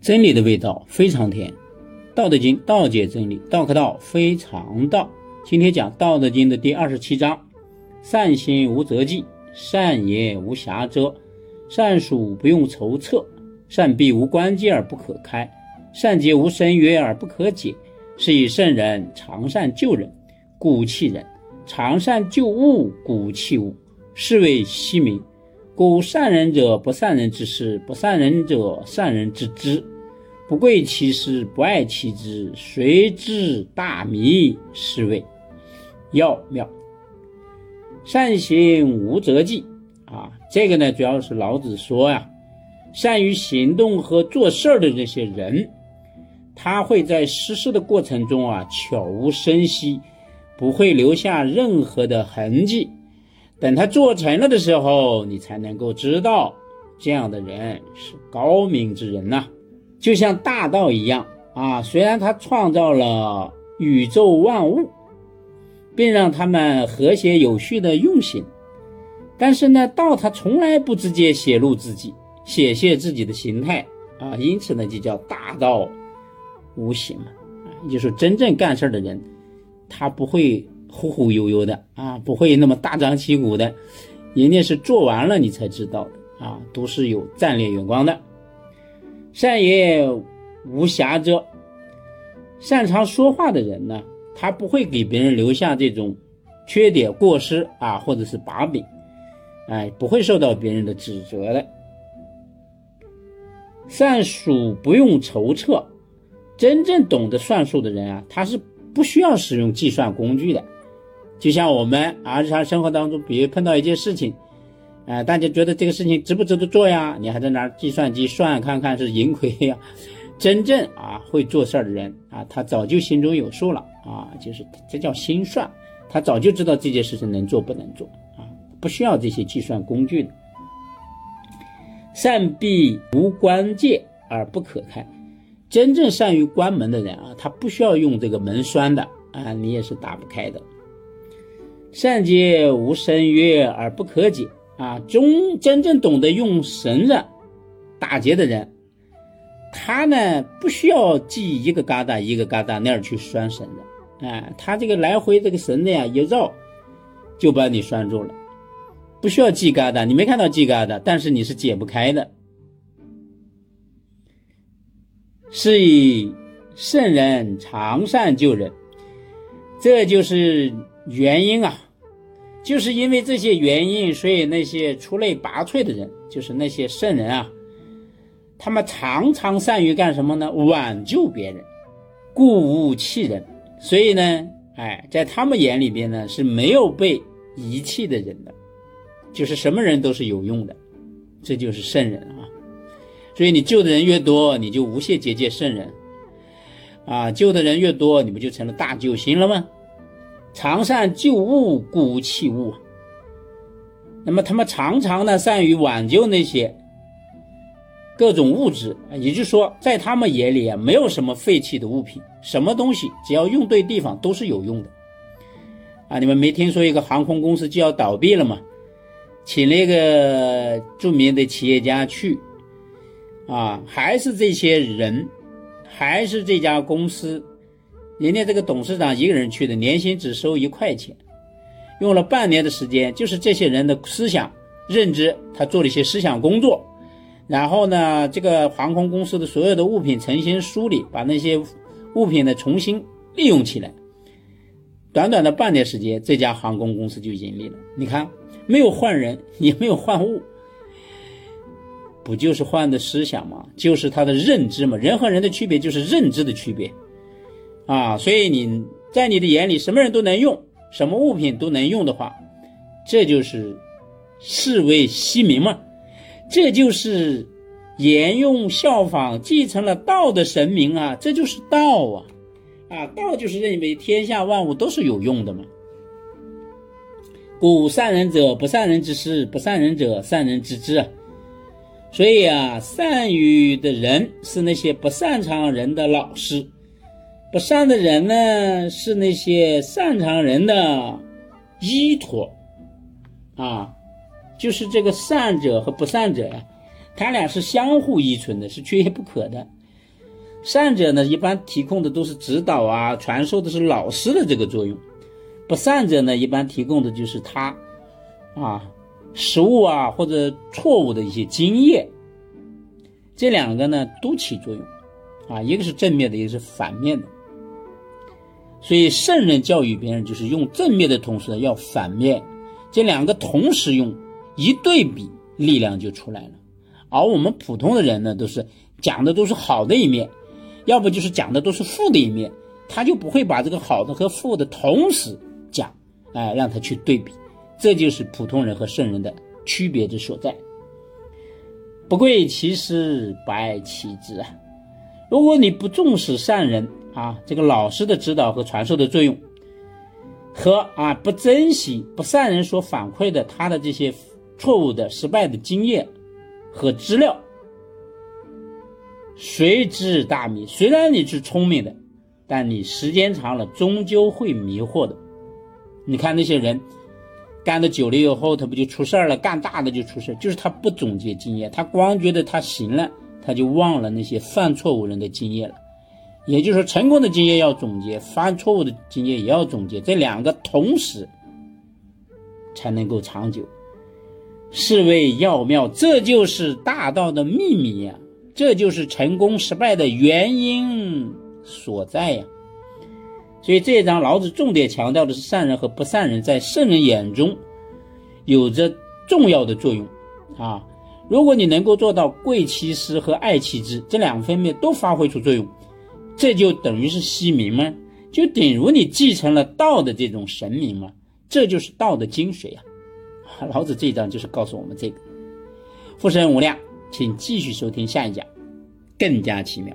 真理的味道非常甜，《道德经》道解真理，道可道非常道。今天讲《道德经》的第二十七章：善行无辙迹，善言无瑕谪，善数不用筹策，善闭无关机而不可开，善结无深约而不可解。是以圣人常善救人，故弃人；常善救物，故弃物。是谓希明。故善人者不善人之事，不善人者善人之知。不贵其师，不爱其知，谁知大迷？是谓要妙。善行无辙迹啊，这个呢，主要是老子说呀，善于行动和做事儿的这些人，他会在实施的过程中啊，悄无声息，不会留下任何的痕迹。等他做成了的时候，你才能够知道，这样的人是高明之人呐。就像大道一样啊，虽然他创造了宇宙万物，并让他们和谐有序的运行，但是呢，道他从来不直接显露自己，显现自己的形态啊，因此呢，就叫大道无形嘛。就是，真正干事的人，他不会。忽忽悠悠的啊，不会那么大张旗鼓的，人家是做完了你才知道的啊，都是有战略眼光的。善言无瑕谪，擅长说话的人呢，他不会给别人留下这种缺点、过失啊，或者是把柄，哎，不会受到别人的指责的。算术不用筹策，真正懂得算术的人啊，他是不需要使用计算工具的。就像我们啊，日常生活当中，比如碰到一件事情，呃，大家觉得这个事情值不值得做呀？你还在拿计算机算，看看是盈亏呀？真正啊会做事儿的人啊，他早就心中有数了啊，就是这叫心算，他早就知道这件事情能做不能做啊，不需要这些计算工具的。善闭无关键而不可开，真正善于关门的人啊，他不需要用这个门栓的啊，你也是打不开的。善结无深约而不可解啊！中真正懂得用绳子打结的人，他呢不需要系一个疙瘩一个疙瘩那儿去拴绳子，哎，他这个来回这个绳子呀一绕，就把你拴住了，不需要系疙瘩。你没看到系疙瘩，但是你是解不开的。是以圣人常善救人，这就是。原因啊，就是因为这些原因，所以那些出类拔萃的人，就是那些圣人啊，他们常常善于干什么呢？挽救别人，故无弃人。所以呢，哎，在他们眼里边呢，是没有被遗弃的人的，就是什么人都是有用的，这就是圣人啊。所以你救的人越多，你就无限结界圣人啊，救的人越多，你不就成了大救星了吗？常善救物，故弃物。那么他们常常呢，善于挽救那些各种物质也就是说，在他们眼里啊，没有什么废弃的物品，什么东西只要用对地方都是有用的。啊，你们没听说一个航空公司就要倒闭了吗？请那个著名的企业家去，啊，还是这些人，还是这家公司。人家这个董事长一个人去的，年薪只收一块钱，用了半年的时间，就是这些人的思想认知，他做了一些思想工作，然后呢，这个航空公司的所有的物品重新梳理，把那些物品呢重新利用起来，短短的半年时间，这家航空公司就盈利了。你看，没有换人，也没有换物，不就是换的思想吗？就是他的认知嘛。人和人的区别就是认知的区别。啊，所以你在你的眼里，什么人都能用，什么物品都能用的话，这就是视为西民嘛，这就是沿用效仿继承了道的神明啊，这就是道啊，啊，道就是认为天下万物都是有用的嘛。故善人者不善人之师，不善人者善人之知啊。所以啊，善于的人是那些不擅长人的老师。不善的人呢，是那些擅长人的依托，啊，就是这个善者和不善者呀，他俩是相互依存的，是缺一不可的。善者呢，一般提供的都是指导啊，传授的是老师的这个作用；不善者呢，一般提供的就是他啊失误啊或者错误的一些经验。这两个呢都起作用啊，一个是正面的，一个是反面的。所以圣人教育别人，就是用正面的同时要反面，这两个同时用，一对比，力量就出来了。而我们普通的人呢，都是讲的都是好的一面，要不就是讲的都是负的一面，他就不会把这个好的和负的同时讲，哎，让他去对比，这就是普通人和圣人的区别之所在。不贵其师，不爱其知啊！如果你不重视善人啊，这个老师的指导和传授的作用，和啊不珍惜不善人所反馈的他的这些错误的失败的经验。和资料，随之大迷。虽然你是聪明的，但你时间长了，终究会迷惑的。你看那些人，干的久了以后，他不就出事儿了？干大的就出事儿，就是他不总结经验，他光觉得他行了，他就忘了那些犯错误人的经验了。也就是说，成功的经验要总结，犯错误的经验也要总结，这两个同时才能够长久。是谓要妙，这就是大道的秘密呀，这就是成功失败的原因所在呀。所以这一章老子重点强调的是善人和不善人在圣人眼中有着重要的作用啊。如果你能够做到贵其师和爱其知这两方面都发挥出作用，这就等于是惜民吗？就等于你继承了道的这种神明吗？这就是道的精髓啊。老子这一章就是告诉我们这个，富神无量，请继续收听下一讲，更加奇妙。